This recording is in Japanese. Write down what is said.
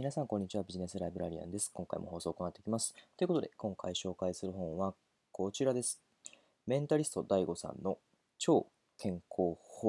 皆さん、こんにちは。ビジネスライブラリアンです。今回も放送を行っていきます。ということで、今回紹介する本はこちらです。メンタリスト DAIGO さんの超健康